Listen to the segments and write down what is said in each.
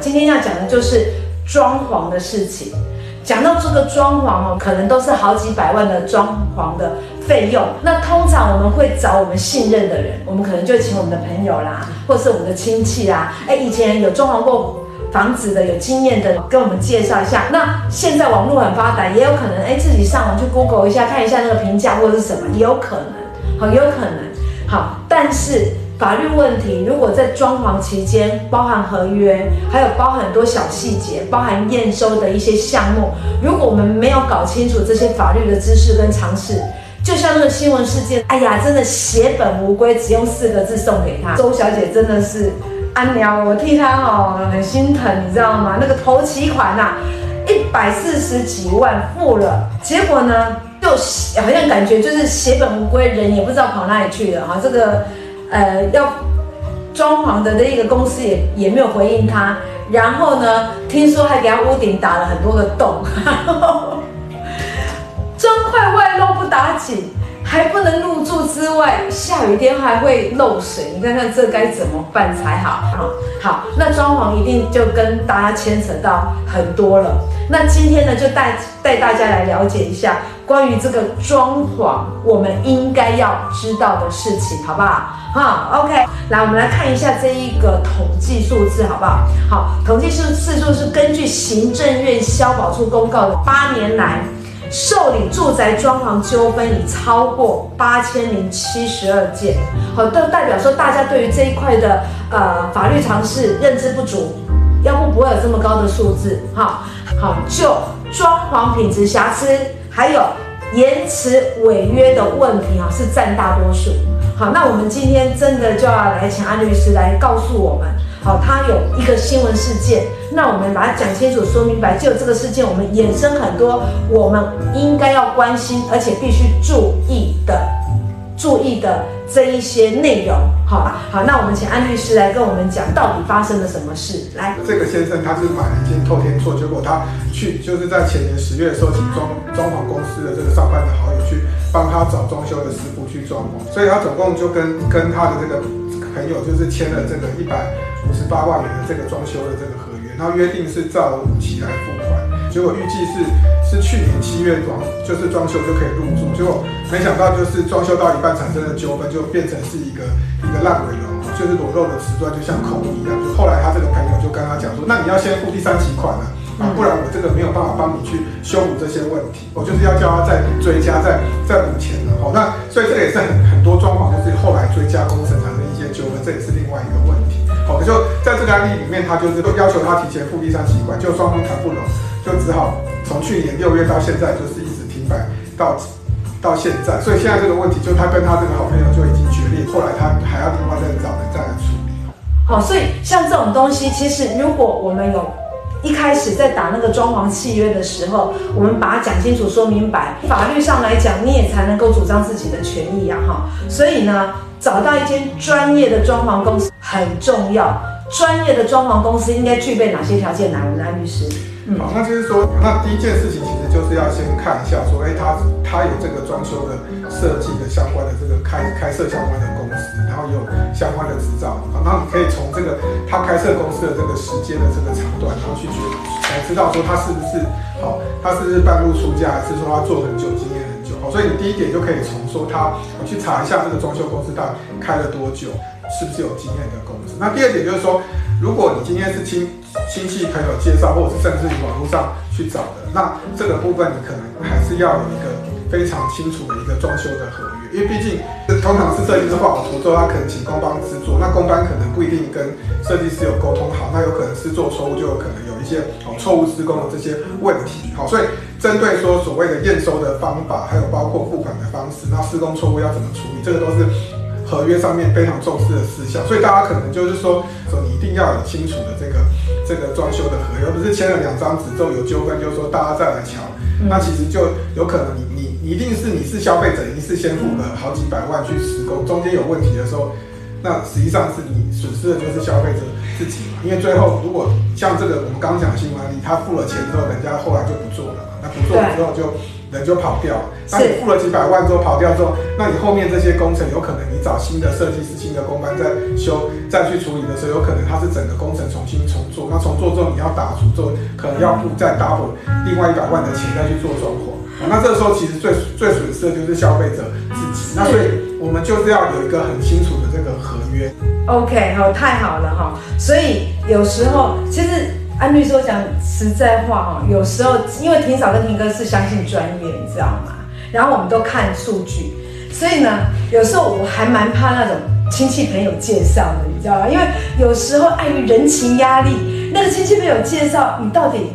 今天要讲的就是装潢的事情。讲到这个装潢哦，可能都是好几百万的装潢的费用。那通常我们会找我们信任的人，我们可能就请我们的朋友啦，或是我们的亲戚啦。哎，以前有装潢过房子的、有经验的，跟我们介绍一下。那现在网络很发达，也有可能哎自己上网去 Google 一下，看一下那个评价或者是什么，也有可能，好，也有可能。好，但是。法律问题，如果在装潢期间包含合约，还有包含很多小细节，包含验收的一些项目，如果我们没有搞清楚这些法律的知识跟常识，就像那个新闻事件，哎呀，真的血本无归，只用四个字送给他。周小姐真的是安娘，我替她哦很心疼，你知道吗？那个头期款呐、一百四十几万付了，结果呢，就好像感觉就是血本无归，人也不知道跑哪里去了哈，这个。呃，要装潢的那个公司也也没有回应他，然后呢，听说还给他屋顶打了很多个洞，砖块外露不打紧，还不能入住之外，下雨天还会漏水，你看看这该怎么办才好？好，好，那装潢一定就跟大家牵扯到很多了。那今天呢，就带带大家来了解一下。关于这个装潢，我们应该要知道的事情，好不好？好，OK，来，我们来看一下这一个统计数字，好不好？好，统计数次数是根据行政院消保处公告的，八年来受理住宅装潢纠纷已超过八千零七十二件，好，都代表说大家对于这一块的呃法律常识认知不足，要不不会有这么高的数字，哈，好，就装潢品质瑕疵。还有延迟违约的问题啊，是占大多数。好，那我们今天真的就要来请安律师来告诉我们，好，他有一个新闻事件，那我们把它讲清楚、说明白。就这个事件，我们衍生很多我们应该要关心而且必须注意的、注意的。这一些内容，好吧，好，那我们请安律师来跟我们讲，到底发生了什么事？来，这个先生他是买了一件透天错，结果他去就是在前年十月的时候，请装装潢公司的这个上班的好友去帮他找装修的师傅去装潢，所以他总共就跟跟他的这个朋友就是签了这个一百五十八万元的这个装修的这个合约，然后约定是照期来付款。结果预计是是去年七月装，就是装修就可以入住，结果没想到就是装修到一半产生的纠纷，就变成是一个一个烂尾楼，就是裸露的瓷砖就像空一样。就后来他这个朋友就跟他讲说，那你要先付第三期款了啊，不然我这个没有办法帮你去修补这些问题，我就是要叫他再追加再再补钱了。好，那所以这个也是很很多装潢就是后来追加工程产生一些纠纷，这也是另外一个问题。好，就在这个案例里面，他就是要求他提前付第三期款，就双方谈不拢。就只好从去年六月到现在，就是一直停摆到到现在。所以现在这个问题，就他跟他这个好朋友就已经决裂，后来他还要另外再找人再来处理。好，所以像这种东西，其实如果我们有一开始在打那个装潢契约的时候，我们把它讲清楚、说明白，法律上来讲，你也才能够主张自己的权益呀，哈。所以呢，找到一间专业的装潢公司很重要。专业的装潢公司应该具备哪些条件呢？我们的律师。好，那就是说，那第一件事情其实就是要先看一下，说，哎，他他有这个装修的设计的相关的这个开开设相关的公司，然后有相关的执照，然后你可以从这个他开设公司的这个时间的这个长短，然后去觉才知道说他是不是好，他是不是半路出家，还是说他做很久，经验很久。好，所以你第一点就可以从说他去查一下这个装修公司到底开了多久，是不是有经验的公司。那第二点就是说，如果你今天是亲亲戚朋友介绍，或者是甚至于网络上去找的，那这个部分你可能还是要有一个非常清楚的一个装修的合约，因为毕竟通常是设计师画好图之后，他可能请工帮制作，那工班可能不一定跟设计师有沟通好，那有可能是做错误，就有可能有一些哦错误施工的这些问题。好，所以针对说所谓的验收的方法，还有包括付款的方式，那施工错误要怎么处理，这个都是。合约上面非常重视的事项，所以大家可能就是说，说你一定要有清楚的这个这个装修的合约，而不是签了两张纸之后有纠纷，就是说大家再来瞧，嗯、那其实就有可能你你你一定是你是消费者，一定是先付了好几百万去施工，中间有问题的时候，那实际上是你损失的就是消费者自己嘛，因为最后如果像这个我们刚刚讲的新闻案例，他付了钱之后，人家后来就不做了嘛，那不做了之后就。人就跑掉了。那你付了几百万之后跑掉之后，那你后面这些工程有可能你找新的设计师、新的工班再修、再去处理的时候，有可能它是整个工程重新重做。那重做之后你要打除之后，可能要付再 double 另外一百万的钱再去做装潢。那这个时候其实最最损失的就是消费者自己。那所以我们就是要有一个很清楚的这个合约。OK，好，太好了哈。所以有时候其实。安律师，我讲实在话哈，有时候因为霆嫂跟霆哥是相信专业，你知道吗？然后我们都看数据，所以呢，有时候我还蛮怕那种亲戚朋友介绍的，你知道吗？因为有时候碍于人情压力，那个亲戚朋友介绍，你到底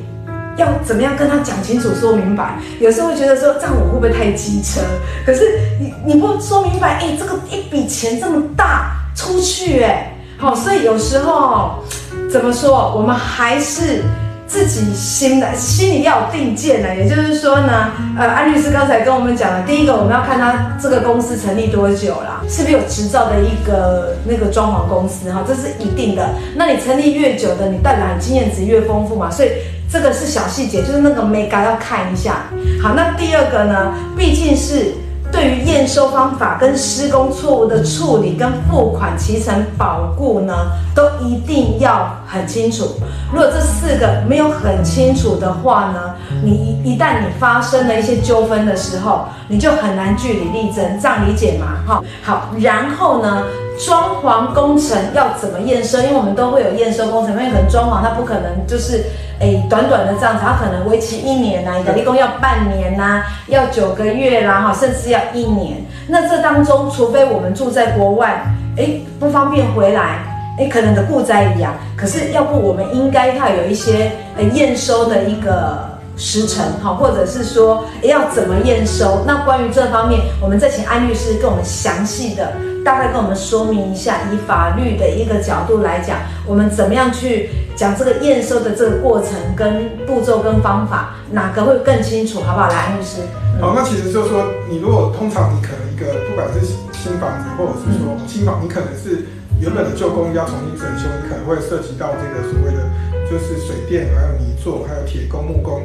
要怎么样跟他讲清楚、说明白？有时候会觉得说这样我会不会太机车？可是你你不说明白，哎，这个一笔钱这么大出去，哎，好，所以有时候。怎么说？我们还是自己心的，心里要有定见的。也就是说呢，呃，安律师刚才跟我们讲了，第一个我们要看他这个公司成立多久了，是不是有执照的一个那个装潢公司哈，这是一定的。那你成立越久的，你代表经验值越丰富嘛，所以这个是小细节，就是那个 mega 要看一下。好，那第二个呢，毕竟是。对于验收方法跟施工错误的处理跟付款提成保固呢，都一定要很清楚。如果这四个没有很清楚的话呢，你一一旦你发生了一些纠纷的时候，你就很难据理力争，这样理解吗？哈，好，然后呢，装潢工程要怎么验收？因为我们都会有验收工程，因为可能装潢它不可能就是。哎，短短的这样子，它可能为期一年呐、啊，有的地方要半年呐、啊，要九个月啦，哈，甚至要一年。那这当中，除非我们住在国外，哎，不方便回来，哎，可能的故灾一样。可是，要不我们应该要有一些呃验收的一个时程，哈，或者是说要怎么验收？那关于这方面，我们再请安律师跟我们详细的。大概跟我们说明一下，以法律的一个角度来讲，我们怎么样去讲这个验收的这个过程跟步骤跟方法，哪个会更清楚，好不好？来，安律师。好，那其实就是说，你如果通常你可能一个不管是新房子，或者是说新房，你可能是原本的旧公寓要重新整修，你可能会涉及到这个所谓的就是水电，还有泥作，还有铁工、木工、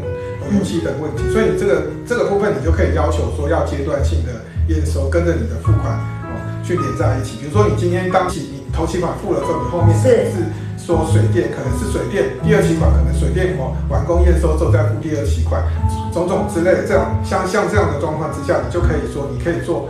油漆等问题，所以你这个这个部分你就可以要求说要阶段性的验收，跟着你的付款哦。去连在一起，比如说你今天当期你头期款付了之后，你后面可能是说水电，可能是水电第二期款，可能水电哦完工验收之后再付第二期款，种种之类的这样像像这样的状况之下，你就可以说你可以做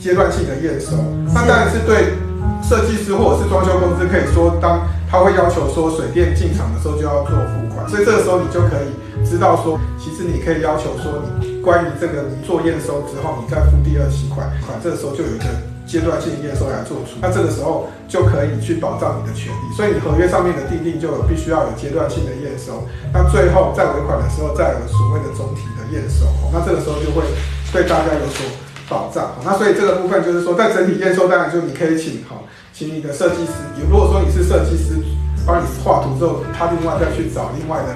阶段性的验收。那当然是对设计师或者是装修公司可以说，当他会要求说水电进场的时候就要做付款，所以这个时候你就可以知道说，其实你可以要求说你关于这个你做验收之后，你再付第二期款款，这个时候就有一个。阶段性验收来做出，那这个时候就可以去保障你的权利。所以你合约上面的订定就有必须要有阶段性的验收，那最后在尾款的时候再有所谓的总体的验收。那这个时候就会对大家有所保障。那所以这个部分就是说，在整体验收当然就你可以请哈，请你的设计师。如果说你是设计师，帮你画图之后，他另外再去找另外的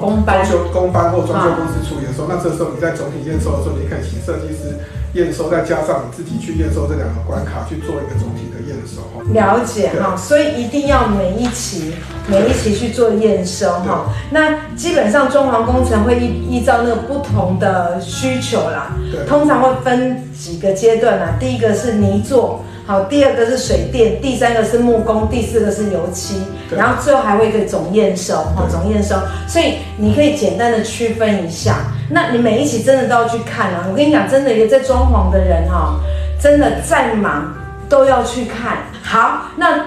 工班、装修工班或装修公司处理的时候，那这时候你在总体验收的时候，你可以请设计师。验收再加上你自己去验收这两个关卡去做一个总体的验收。了解哈，所以一定要每一期每一期去做验收哈。那基本上装潢工程会依依照那个不同的需求啦，通常会分几个阶段啦。第一个是泥作，好，第二个是水电，第三个是木工，第四个是油漆，然后最后还会一个总验收哈，总验收。所以你可以简单的区分一下。那你每一期真的都要去看啊！我跟你讲，真的有在装潢的人哈，真的再忙都要去看。好，那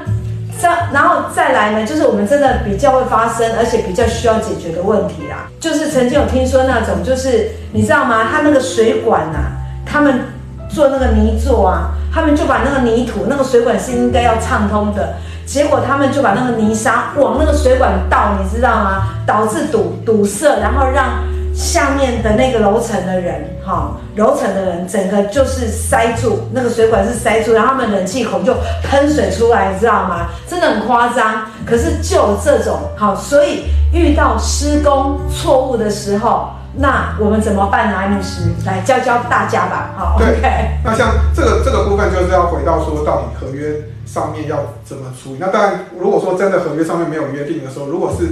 再然后再来呢，就是我们真的比较会发生，而且比较需要解决的问题啦。就是曾经有听说那种，就是你知道吗？他那个水管啊，他们做那个泥做啊，他们就把那个泥土，那个水管是应该要畅通的，结果他们就把那个泥沙往那个水管倒，你知道吗？导致堵堵塞，然后让。下面的那个楼层的人，哈，楼层的人整个就是塞住，那个水管是塞住，然后他们冷气孔就喷水出来，你知道吗？真的很夸张。可是就这种，好，所以遇到施工错误的时候，那我们怎么办呢？安律师来教教大家吧，好。对。Okay 那像这个这个部分，就是要回到说，到底合约上面要怎么处理？那当然，如果说真的合约上面没有约定的时候，如果是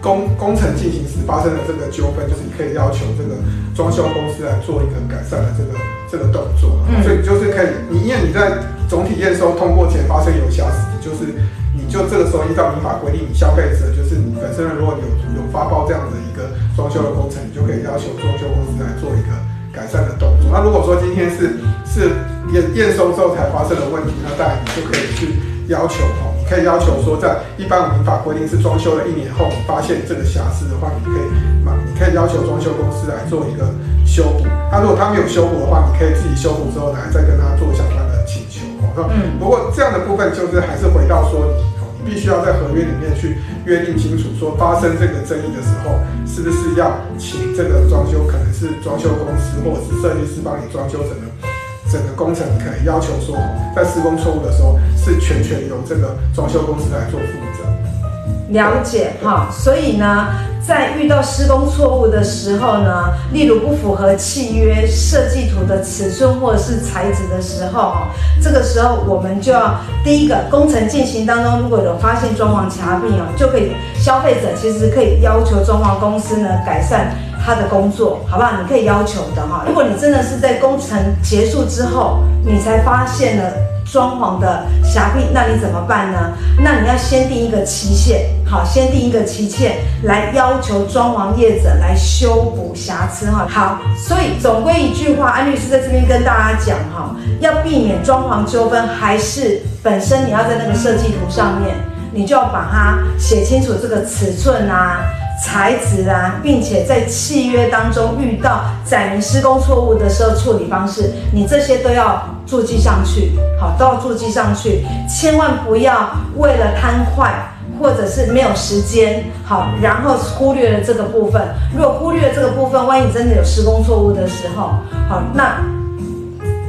工工程进行时发生的这个纠纷，就是你可以要求这个装修公司来做一个改善的这个这个动作。嗯、所以就是可以，你因为你在总体验收通过前发生有瑕疵，就是你就这个时候依照民法规定，你消费者就是你本身如果有有发包这样的一个装修的工程，你就可以要求装修公司来做一个改善的动作。那如果说今天是是验验收之后才发生的问题，那当然你就可以去要求哦。你可以要求说，在一般民法规定是装修了一年后，你发现这个瑕疵的话，你可以嘛，你可以要求装修公司来做一个修补。那如果他没有修补的话，你可以自己修补之后来再跟他做相关的请求。嗯。不过这样的部分就是还是回到说，你必须要在合约里面去约定清楚，说发生这个争议的时候，是不是要请这个装修，可能是装修公司或者是设计师帮你装修整个。整个工程可能要求说，在施工错误的时候，是全权由这个装修公司来做负责。了解哈，所以呢，在遇到施工错误的时候呢，例如不符合契约设计图的尺寸或者是材质的时候，这个时候我们就要第一个工程进行当中，如果有发现装潢瑕病哦，就可以消费者其实可以要求装潢公司呢改善。他的工作，好不好？你可以要求的哈。如果你真的是在工程结束之后，你才发现了装潢的瑕疵，那你怎么办呢？那你要先定一个期限，好，先定一个期限来要求装潢业者来修补瑕疵哈。好，所以总归一句话，安律师在这边跟大家讲哈，要避免装潢纠纷，还是本身你要在那个设计图上面，你就要把它写清楚这个尺寸啊。材质啊，并且在契约当中遇到载明施工错误的时候，处理方式，你这些都要注记上去，好，都要注记上去，千万不要为了贪快或者是没有时间，好，然后忽略了这个部分。如果忽略了这个部分，万一真的有施工错误的时候，好，那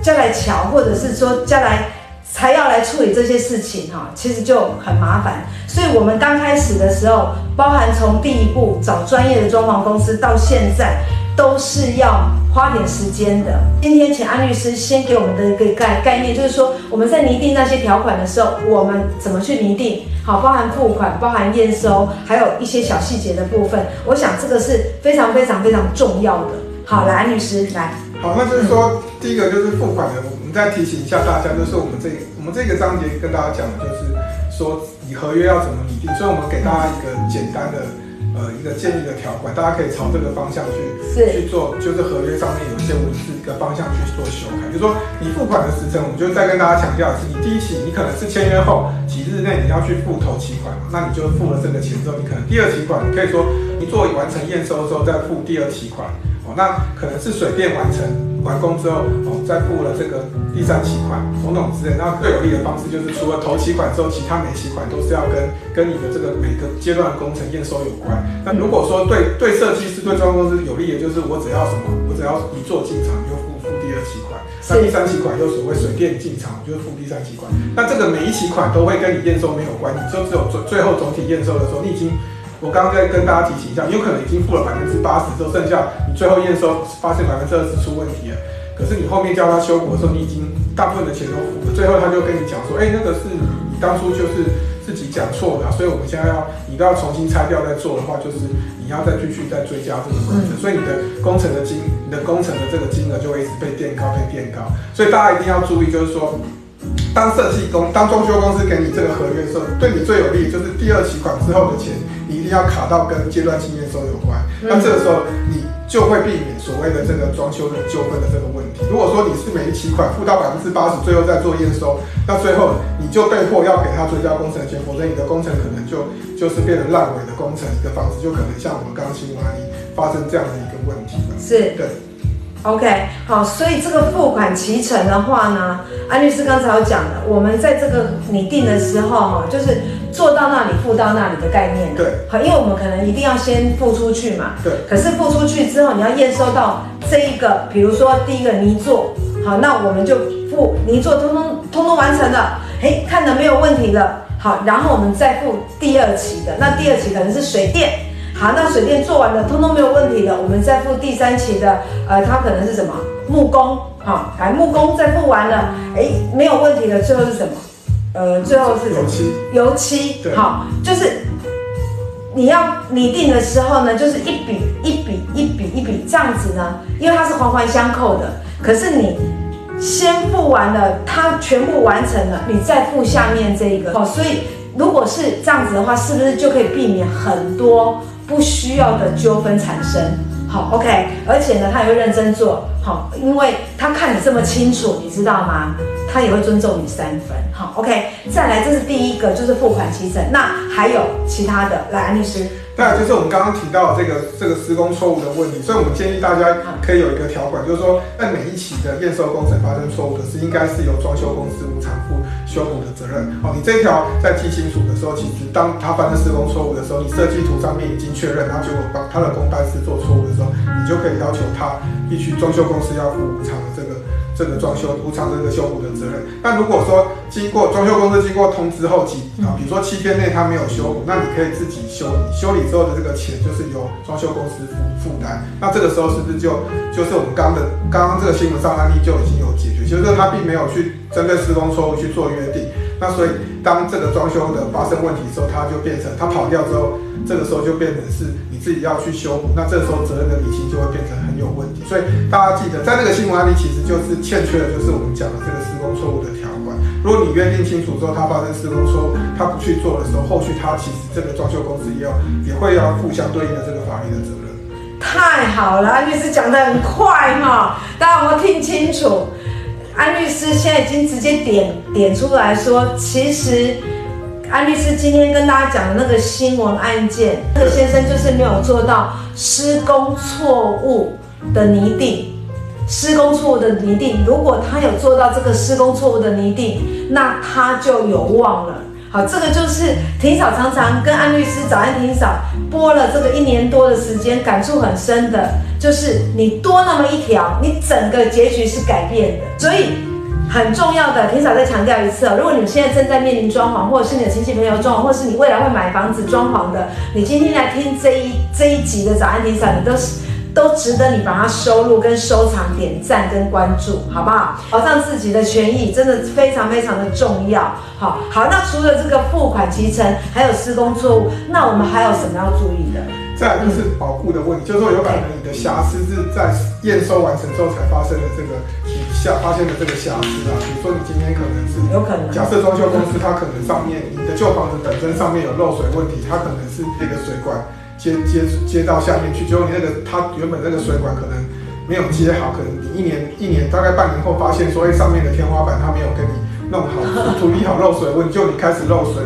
再来瞧，或者是说再来。才要来处理这些事情哈，其实就很麻烦。所以，我们刚开始的时候，包含从第一步找专业的装潢公司，到现在都是要花点时间的。今天请安律师先给我们的一个概概念，就是说我们在拟定那些条款的时候，我们怎么去拟定？好，包含付款、包含验收，还有一些小细节的部分。我想这个是非常非常非常重要的。好，来，安律师来。好，那就是说，第一个就是付款的。再提醒一下大家，就是我们这个、我们这个章节跟大家讲的，就是说你合约要怎么拟定。所以，我们给大家一个简单的呃一个建议的条款，大家可以朝这个方向去去做，就是合约上面有一些文字一个方向去做修改。就是说，你付款的时程，我们就再跟大家强调的是，你第一期你可能是签约后几日内你要去付头期款嘛，那你就付了这个钱之后，你可能第二期款，你可以说你做完成验收之后再付第二期款。哦，那可能是水电完成完工之后，哦，再付了这个第三期款，种种之类。那最有利的方式就是，除了头期款之后，其他每期款都是要跟跟你的这个每个阶段的工程验收有关。那如果说对对设计师、对装修公司有利的，就是我只要什么，我只要一做进场就付付第二期款。那第三期款又所谓水电进场，就是付第三期款。那这个每一期款都会跟你验收没有关，你就只有最最后总体验收的时候，你已经。我刚刚在跟大家提醒一下，有可能已经付了百分之八十之后，剩下你最后验收发现百分之二十出问题了，可是你后面叫他修补的时候，你已经大部分的钱都付了，最后他就跟你讲说，哎、欸，那个是你你当初就是自己讲错的，所以我们现在要你都要重新拆掉再做的话，就是你要再继续再追加这个工程，所以你的工程的金，你的工程的这个金额就会一直被垫高，被垫高，所以大家一定要注意，就是说。当设计公、当装修公司给你这个合约的时候，对你最有利就是第二期款之后的钱，你一定要卡到跟阶段性验收有关。那这个时候你就会避免所谓的这个装修的纠纷的这个问题。如果说你是每一期款付到百分之八十，最后再做验收，那最后你就被迫要给他追加工程钱，否则你的工程可能就就是变成烂尾的工程，你的房子就可能像我们刚刚新闻案例发生这样的一个问题了。是，对。OK，好，所以这个付款期程的话呢，安律师刚才有讲的，我们在这个拟定的时候哈，就是做到那里付到那里的概念。对，好，因为我们可能一定要先付出去嘛。对。可是付出去之后，你要验收到这一个，比如说第一个泥作，好，那我们就付泥作通通通通完成了，哎，看的没有问题了，好，然后我们再付第二期的，那第二期可能是水电。好，那水电做完了，通通没有问题了，我们再付第三期的，呃，它可能是什么木工，好，来木工再付完了，哎，没有问题了，最后是什么？呃，最后是？油漆。油漆，好，就是你要拟定的时候呢，就是一笔一笔一笔一笔这样子呢，因为它是环环相扣的。可是你先付完了，它全部完成了，你再付下面这一个哦。所以如果是这样子的话，是不是就可以避免很多不需要的纠纷产生？好，OK。而且呢，他也会认真做，好，因为他看你这么清楚，你知道吗？他也会尊重你三分，好，OK，再来，这是第一个，就是付款期程。那还有其他的，来，安律师。那就是我们刚刚提到的这个这个施工错误的问题，所以我们建议大家可以有一个条款，就是说，在每一起的验收工程发生错误的是，应该是由装修公司无偿负修补的责任。好，你这一条在记清楚的时候，其实当他发生施工错误的时候，你设计图上面已经确认，然后结果帮他的工班是做错误的时候，你就可以要求他必须装修公司要负无偿的这个。这个装修补偿这个修补的责任。那如果说经过装修公司经过通知后几啊，比如说七天内他没有修补，那你可以自己修理。修理之后的这个钱就是由装修公司负负担。那这个时候是不是就就是我们刚的刚刚这个新闻上案例就已经有解决？就是他并没有去针对施工错误去做约定。那所以当这个装修的发生问题的时候，它就变成它跑掉之后，这个时候就变成是你自己要去修补。那这个时候责任的理清就会变成很有问题。所以大家记得，在这个新闻案例其实就是。欠缺的就是我们讲的这个施工错误的条款。如果你约定清楚之后，他发生施工错误，他不去做的时候，后续他其实这个装修公司也要也会要负相对应的这个法律的责任。太好了，安律师讲得很快哈，大家有没有听清楚？安律师现在已经直接点点出来说，其实安律师今天跟大家讲的那个新闻案件，那个先生就是没有做到施工错误的泥地。施工错误的泥地，如果他有做到这个施工错误的泥地，那他就有望了。这个就是婷嫂常常跟安律师早安婷嫂播了这个一年多的时间，感触很深的，就是你多那么一条，你整个结局是改变的。所以很重要的，婷嫂再强调一次哦，如果你们现在正在面临装潢，或者是你的亲戚朋友装潢，或者是你未来会买房子装潢的，你今天来听这一这一集的早安婷嫂，你都是。都值得你把它收录、跟收藏、点赞跟关注，好不好？保障自己的权益真的非常非常的重要。好，好，那除了这个付款提成，还有施工错误，那我们还有什么要注意的？再来就是保护的问题，就是说有可能你的瑕疵是在验收完成之后才发生的这个你下发现的这个瑕疵啊。比如说你今天可能是有可能，假设装修公司它可能上面你的旧房子本身上面有漏水问题，它可能是这个水管。接接接到下面去，结果你那个它原本那个水管可能没有接好，可能你一年一年大概半年后发现说，哎，上面的天花板它没有跟你。弄好处理好漏水问题，就你开始漏水，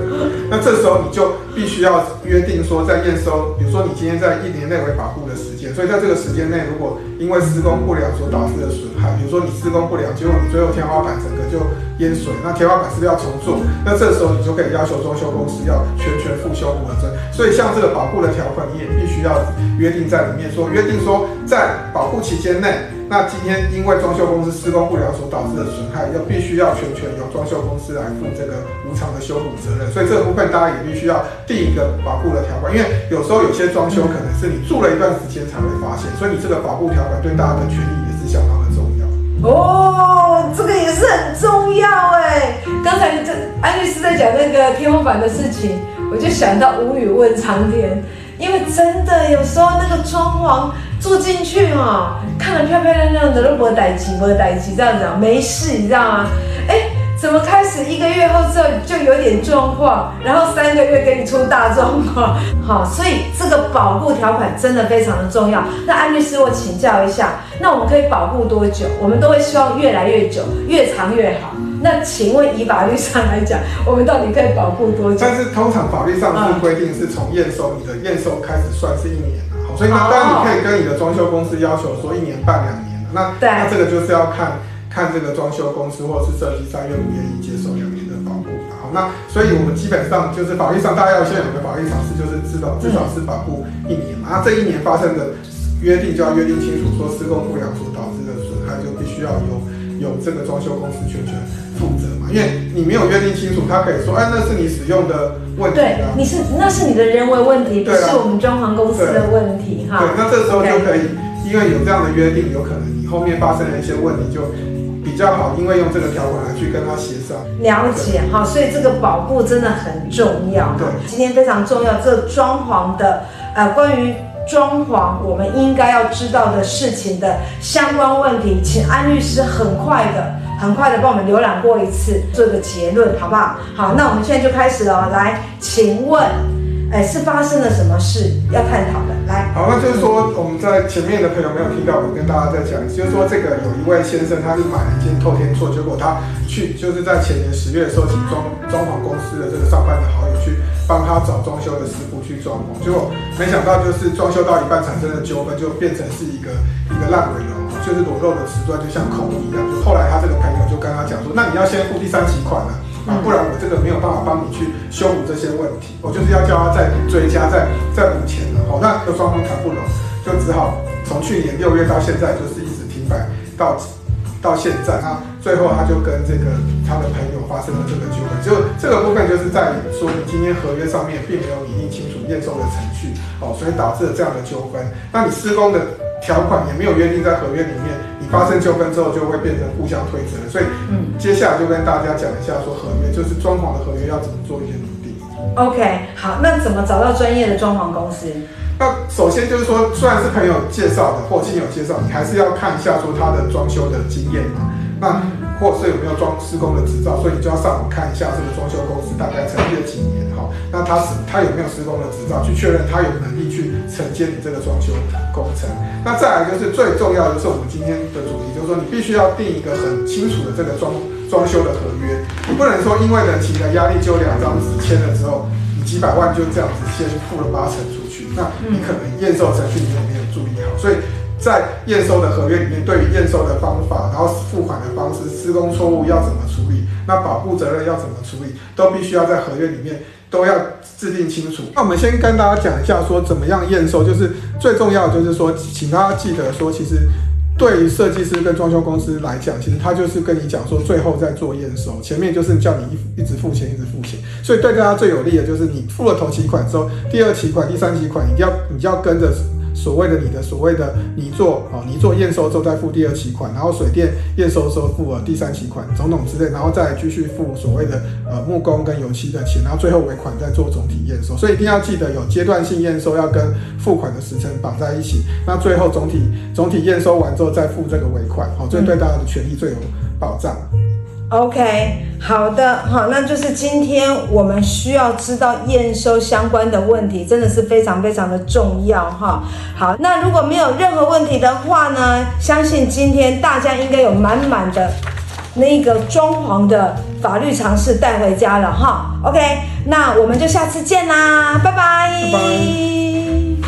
那这时候你就必须要约定说，在验收，比如说你今天在一年内为保护的时间，所以在这个时间内，如果因为施工不良所导致的损害，比如说你施工不良，结果你最后天花板整个就淹水，那天花板是不是要重做？那这时候你就可以要求装修公司要全权负修补的责任。所以像这个保护的条款，你也必须要约定在里面说，约定说在保护期间内。那今天因为装修公司施工不良所导致的损害，要必须要全权由装修公司来负这个无偿的修补责任，所以这个部分大家也必须要定一个保护的条款，因为有时候有些装修可能是你住了一段时间才会发现，所以你这个保护条款对大家的权益也是相当的重要。哦，这个也是很重要哎。刚才这安律师在讲那个天花板的事情，我就想到无语问苍天，因为真的有时候那个装潢。住进去哈，看得漂漂亮亮的，都没代志，没代志，这样子啊，没事，你知道吗？哎，怎么开始一个月后之后就有点状况，然后三个月给你出大状况，好，所以这个保护条款真的非常的重要。那安律师，我请教一下，那我们可以保护多久？我们都会希望越来越久，越长越好。那请问以法律上来讲，我们到底可以保护多久？但是通常法律上是规定是从验收，你的验收开始算是一年。所以呢，当然你可以跟你的装修公司要求说一年半两年，那那这个就是要看看这个装修公司或者是设计商愿不愿意接受两年的保固。好，那所以我们基本上就是法律上大家要先有个法律常识，就是至少至少是保护一年嘛。那这一年发生的约定就要约定清楚，说施工不良所导致的损害就必须要有有这个装修公司全权负责嘛。因为你没有约定清楚，他可以说，哎，那是你使用的问题啊。对，你是那是你的人为问题，不是我们装潢公司的问题哈。对，那这时候就可以，因为有这样的约定，有可能你后面发生了一些问题，就比较好，因为用这个条款来去跟他协商。了解哈，所以这个保护真的很重要。对，今天非常重要，这个装潢的呃，关于装潢我们应该要知道的事情的相关问题，请安律师很快的、很快的帮我们浏览过一次，做个结论，好不好？好，那我们现在就开始了，来，请问。哎，是发生了什么事要探讨的？来，好，那就是说我们在前面的朋友没有听到，我跟大家在讲，就是说这个有一位先生，他是买了一间透天厝，结果他去就是在前年十月的时候，请装装潢公司的这个上班的好友去帮他找装修的师傅去装潢，结果没想到就是装修到一半产生的纠纷，就变成是一个一个烂尾楼，就是裸露的瓷砖就像孔一样。就后来他这个朋友就跟他讲说，那你要先付第三期款啊。啊，不然我这个没有办法帮你去修补这些问题，我就是要叫他再追加、再再补钱了。好，那就双方谈不拢，就只好从去年六月到现在，就是一直停摆到到现在。那最后他就跟这个他的朋友发生了这个纠纷，就这个部分就是在于说，你今天合约上面并没有拟定清楚验收的程序，哦，所以导致了这样的纠纷。那你施工的条款也没有约定在合约里面。你发生纠纷之后，就会变成互相推责，所以，嗯，接下来就跟大家讲一下，说合约就是装潢的合约要怎么做一些拟定。OK，好，那怎么找到专业的装潢公司？那首先就是说，虽然是朋友介绍的或亲友介绍，你还是要看一下说他的装修的经验嘛。那或是有没有装施工的执照，所以你就要上网看一下这个装修公司大概成立了几年哈。那他是他有没有施工的执照，去确认他有能力去承接你这个装修工程。那再来就是最重要的就是我们今天的主题，就是说你必须要定一个很清楚的这个装装修的合约，你不能说因为人情的压力就两张纸签了之后，几百万就这样子先付了八成出去，那你可能验收程序你有没有注意好，所以。在验收的合约里面，对于验收的方法，然后付款的方式，施工错误要怎么处理，那保护责任要怎么处理，都必须要在合约里面都要制定清楚。那我们先跟大家讲一下，说怎么样验收，就是最重要就是说，请大家记得说，其实对于设计师跟装修公司来讲，其实他就是跟你讲说，最后在做验收，前面就是叫你一一直付钱，一直付钱。所以对大家最有利的就是你付了头期款之后，第二期款、第三期款，你要你要跟着。所谓的你的所谓的你做哦，你做验收之后再付第二期款，然后水电验收的时候付了第三期款，种种之类，然后再继续付所谓的呃木工跟油漆的钱，然后最后尾款再做总体验收。所以一定要记得有阶段性验收要跟付款的时程绑在一起。那最后总体总体验收完之后再付这个尾款，好，这对大家的权益最有保障。OK，好的，好，那就是今天我们需要知道验收相关的问题，真的是非常非常的重要哈。好，那如果没有任何问题的话呢，相信今天大家应该有满满的那个装潢的法律常识带回家了哈。OK，那我们就下次见啦，拜拜。拜拜。